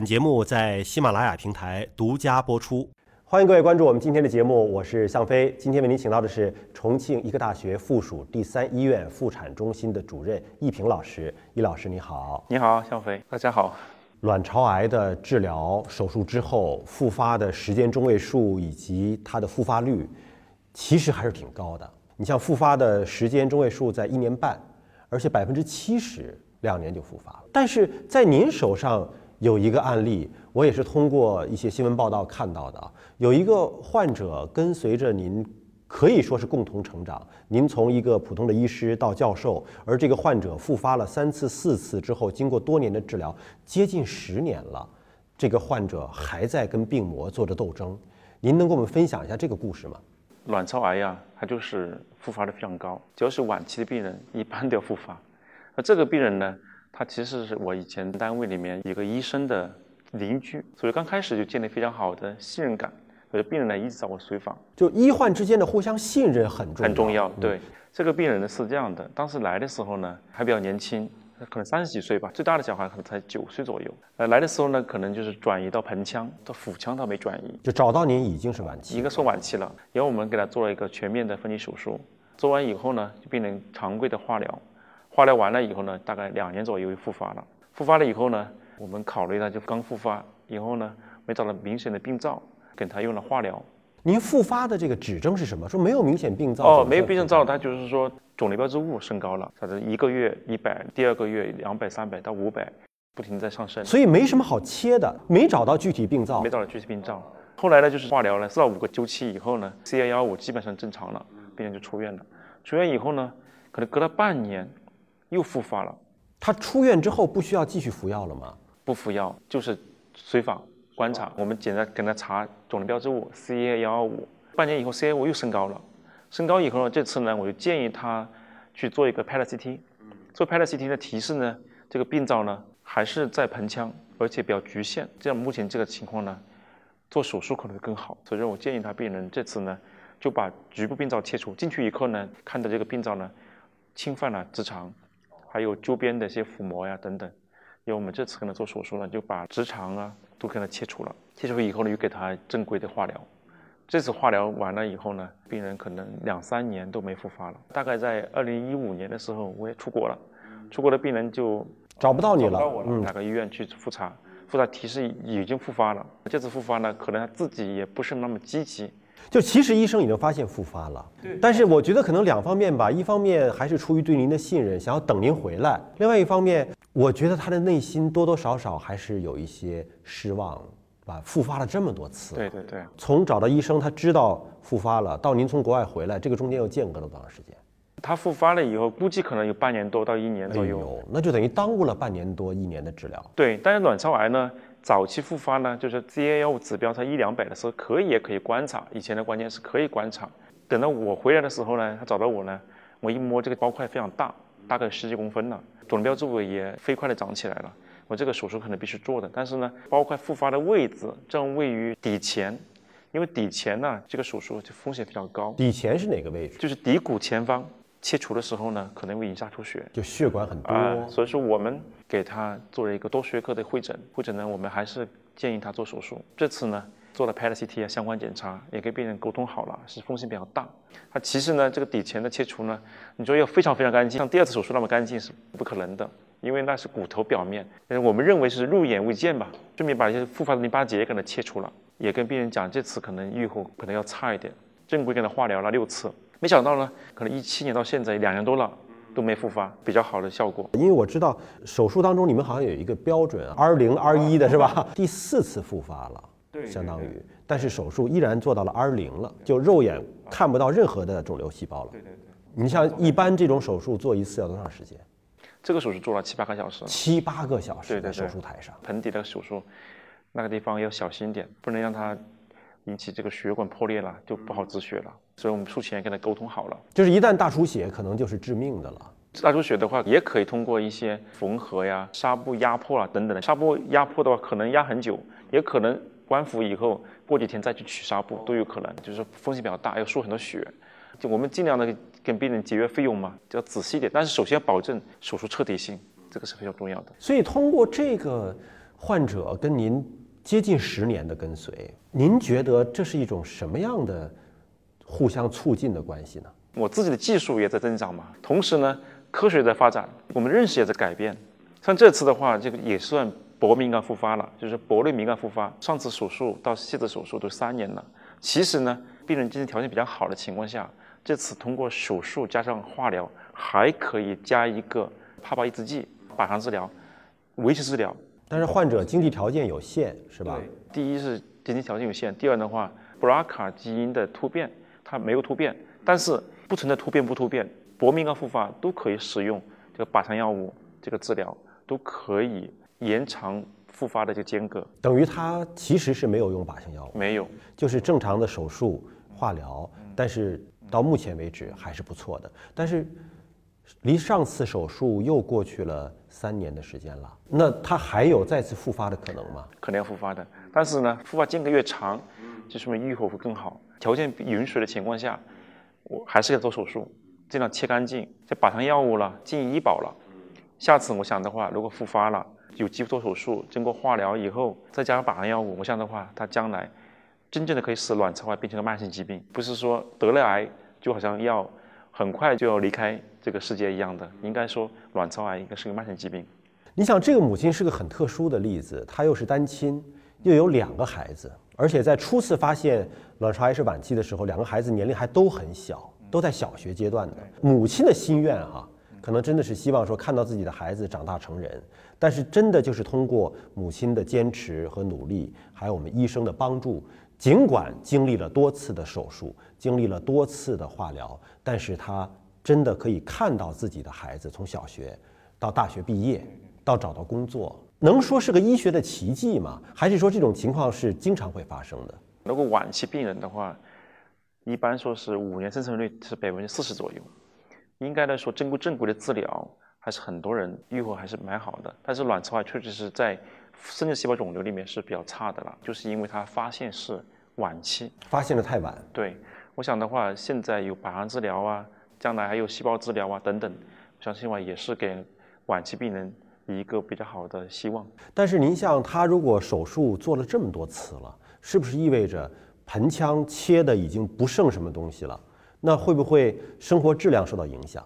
本节目在喜马拉雅平台独家播出，欢迎各位关注我们今天的节目，我是向飞。今天为您请到的是重庆医科大学附属第三医院妇产中心的主任易平老师。易老师你好，你好，向飞，大家好。卵巢癌的治疗手术之后复发的时间中位数以及它的复发率，其实还是挺高的。你像复发的时间中位数在一年半，而且百分之七十两年就复发了。但是在您手上。有一个案例，我也是通过一些新闻报道看到的。有一个患者跟随着您，可以说是共同成长。您从一个普通的医师到教授，而这个患者复发了三次、四次之后，经过多年的治疗，接近十年了，这个患者还在跟病魔做着斗争。您能跟我们分享一下这个故事吗？卵巢癌呀，它就是复发的非常高，只要是晚期的病人，一般都要复发。那这个病人呢？他其实是我以前单位里面一个医生的邻居，所以刚开始就建立非常好的信任感。所以病人呢一直找我随访，就医患之间的互相信任很重很重要。对，这个病人呢是这样的，当时来的时候呢还比较年轻，可能三十几岁吧，最大的小孩可能才九岁左右。呃，来的时候呢可能就是转移到盆腔，到腹腔倒没转移，就找到您已经是晚期，一个说晚期了，然后我们给他做了一个全面的分离手术，做完以后呢，病人常规的化疗。化疗完了以后呢，大概两年左右又复发了。复发了以后呢，我们考虑呢就刚复发以后呢，没找到明显的病灶，给他用了化疗。您复发的这个指征是什么？说没有明显病灶哦，没有病灶，他就是说肿瘤标志物升高了，他是一个月一百，第二个月两百、三百到五百，不停在上升。所以没什么好切的，没找到具体病灶，没找到具体病灶。后来呢，就是化疗了四到五个周期以后呢，CA 幺五基本上正常了，病人就出院了。出院以后呢，可能隔了半年。又复发了，他出院之后不需要继续服药了吗？不服药，就是随访观察。我们简单给他查肿瘤标志物 CA 幺二五，半年以后 CA 五又升高了，升高以后呢，这次呢我就建议他去做一个 PET CT。做 PET CT 的提示呢，这个病灶呢还是在盆腔，而且比较局限。这样目前这个情况呢，做手术可能会更好。所以说我建议他病人这次呢就把局部病灶切除，进去以后呢，看到这个病灶呢侵犯了直肠。还有周边的一些腹膜呀等等，因为我们这次可能做手术呢，就把直肠啊都给它切除了。切除以后呢，又给他正规的化疗。这次化疗完了以后呢，病人可能两三年都没复发了。大概在二零一五年的时候，我也出国了，出国的病人就找不到你了。嗯，哪个医院去复查？复查提示已经复发了。这次复发呢，可能他自己也不是那么积极。就其实医生已经发现复发了，对。但是我觉得可能两方面吧，一方面还是出于对您的信任，想要等您回来；另外一方面，我觉得他的内心多多少少还是有一些失望，吧？复发了这么多次，对对对。从找到医生，他知道复发了，到您从国外回来，这个中间又间隔了多长时间？他复发了以后，估计可能有半年多到一年左右，那就等于耽误了半年多一年的治疗。对，但是卵巢癌呢？早期复发呢，就是 CA 幺五指标它一两百的时候，可以也可以观察。以前的关键是可以观察。等到我回来的时候呢，他找到我呢，我一摸这个包块非常大，大概十几公分了，肿瘤标志物也飞快的长起来了。我这个手术可能必须做的，但是呢，包块复发的位置正位于底前，因为底前呢，这个手术就风险比较高。底前是哪个位置？就是骶骨前方。切除的时候呢，可能会引发出血，就血管很多，所以说我们给他做了一个多学科的会诊，会诊呢，我们还是建议他做手术。这次呢，做了 PET CT 啊相关检查，也跟病人沟通好了，是风险比较大。他其实呢，这个底前的切除呢，你说要非常非常干净，像第二次手术那么干净是不可能的，因为那是骨头表面，我们认为是肉眼未见吧，顺便把一些复发的淋巴结给它切除了，也跟病人讲这次可能预后可能要差一点，正规给他化疗了六次。没想到呢，可能一七年到现在两年多了都没复发，比较好的效果。因为我知道手术当中你们好像有一个标准，R 零 R 一的是吧？第四次复发了，对，相当于，但是手术依然做到了 R 零了，就肉眼看不到任何的肿瘤细胞了。对对对。你像一般这种手术做一次要多长时间？这个手术做了七八个小时。七八个小时在手术台上。盆底的手术，那个地方要小心点，不能让它。引起这个血管破裂了，就不好止血了。所以我们术前跟他沟通好了，就是一旦大出血，可能就是致命的了。大出血的话，也可以通过一些缝合呀、纱布压迫啊等等的。纱布压迫的话，可能压很久，也可能关服以后过几天再去取纱布都有可能。就是风险比较大，要输很多血。就我们尽量的跟病人节约费用嘛，就要仔细点。但是首先要保证手术彻底性，这个是非常重要的。所以通过这个。患者跟您接近十年的跟随，您觉得这是一种什么样的互相促进的关系呢？我自己的技术也在增长嘛，同时呢，科学在发展，我们认识也在改变。像这次的话，这个也算铂敏感复发了，就是铂类敏感复发。上次手术到现在手术都三年了。其实呢，病人经济条件比较好的情况下，这次通过手术加上化疗，还可以加一个帕巴抑制剂、靶向治疗、维持治疗。但是患者经济条件有限，是吧？对第一是经济条件有限，第二的话，BRCA 基因的突变它没有突变，但是。不存在突变不突变，薄敏感复发都可以使用这个靶向药物，这个治疗都可以延长复发的这个间隔。等于他其实是没有用靶向药物，没有，就是正常的手术化疗，但是到目前为止还是不错的。但是离上次手术又过去了三年的时间了，那他还有再次复发的可能吗？可能要复发的，但是呢，复发间隔越长，就说明愈后会更好。条件允许的情况下。我还是要做手术，尽量切干净。这靶向药物了，进医保了。下次我想的话，如果复发了，有机会做手术，经过化疗以后，再加上靶向药物，我想的话，它将来真正的可以使卵巢癌变成个慢性疾病，不是说得了癌就好像要很快就要离开这个世界一样的。应该说，卵巢癌应该是个慢性疾病。你想，这个母亲是个很特殊的例子，她又是单亲，又有两个孩子。而且在初次发现卵巢癌是晚期的时候，两个孩子年龄还都很小，都在小学阶段的。母亲的心愿哈，可能真的是希望说看到自己的孩子长大成人。但是真的就是通过母亲的坚持和努力，还有我们医生的帮助，尽管经历了多次的手术，经历了多次的化疗，但是他真的可以看到自己的孩子从小学到大学毕业，到找到工作。能说是个医学的奇迹吗？还是说这种情况是经常会发生的？如果晚期病人的话，一般说是五年生存率是百分之四十左右。应该来说，经过正规的治疗，还是很多人愈后还是蛮好的。但是卵巢癌确实是在生殖细胞肿瘤里面是比较差的了，就是因为它发现是晚期，发现的太晚。对，我想的话，现在有靶向治疗啊，将来还有细胞治疗啊等等，我相信话也是给晚期病人。一个比较好的希望，但是您像他如果手术做了这么多次了，是不是意味着盆腔切的已经不剩什么东西了？那会不会生活质量受到影响？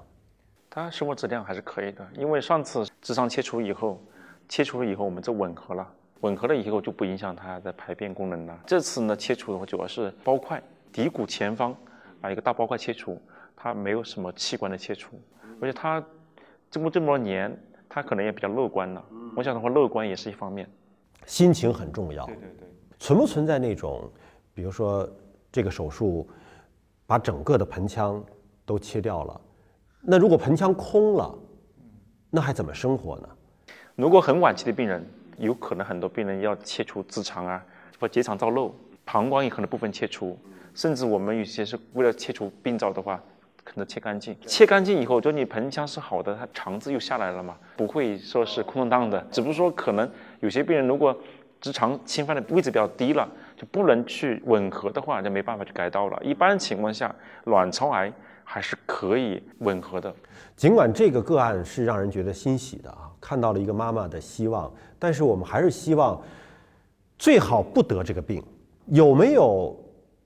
他生活质量还是可以的，因为上次直肠切除以后，切除了以后我们就吻合了，吻合了以后就不影响他的排便功能了。这次呢切除的话主要是包块，骶骨前方啊一个大包块切除，他没有什么器官的切除，而且他经过这么多年。他可能也比较乐观了。我想的话，乐观也是一方面，心情很重要。对对对。存不存在那种，比如说这个手术把整个的盆腔都切掉了，那如果盆腔空了，那还怎么生活呢？如果很晚期的病人，有可能很多病人要切除直肠啊，或结肠造瘘，膀胱也可能部分切除，甚至我们有些是为了切除病灶的话。可能切干净，切干净以后，就你盆腔是好的，它肠子又下来了嘛，不会说是空荡荡的。只不过说可能有些病人如果直肠侵犯的位置比较低了，就不能去吻合的话，就没办法去改道了。一般情况下，卵巢癌还是可以吻合的。尽管这个个案是让人觉得欣喜的啊，看到了一个妈妈的希望，但是我们还是希望最好不得这个病。有没有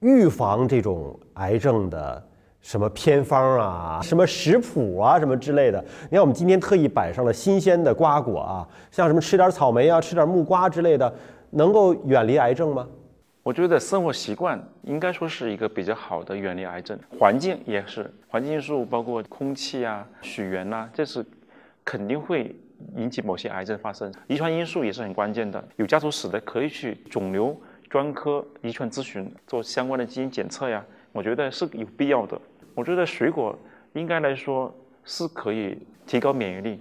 预防这种癌症的？什么偏方啊，什么食谱啊，什么之类的。你看，我们今天特意摆上了新鲜的瓜果啊，像什么吃点草莓啊，吃点木瓜之类的，能够远离癌症吗？我觉得生活习惯应该说是一个比较好的远离癌症，环境也是，环境因素包括空气啊、水源呐，这是肯定会引起某些癌症发生。遗传因素也是很关键的，有家族史的可以去肿瘤专科遗传咨询做相关的基因检测呀。我觉得是有必要的。我觉得水果应该来说是可以提高免疫力，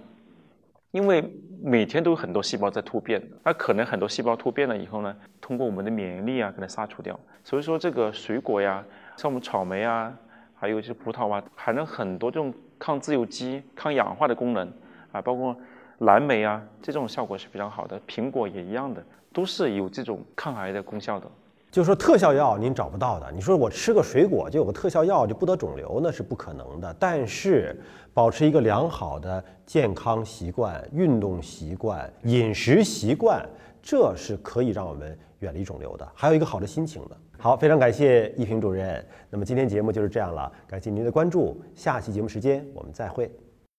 因为每天都有很多细胞在突变，那可能很多细胞突变了以后呢，通过我们的免疫力啊，给它杀除掉。所以说这个水果呀，像我们草莓啊，还有一些葡萄啊，含了很多这种抗自由基、抗氧化的功能啊，包括蓝莓啊，这种效果是非常好的。苹果也一样的，都是有这种抗癌的功效的。就说特效药您找不到的，你说我吃个水果就有个特效药就不得肿瘤，那是不可能的。但是保持一个良好的健康习惯、运动习惯、饮食习惯，这是可以让我们远离肿瘤的，还有一个好的心情的。好，非常感谢一平主任。那么今天节目就是这样了，感谢您的关注，下期节目时间我们再会。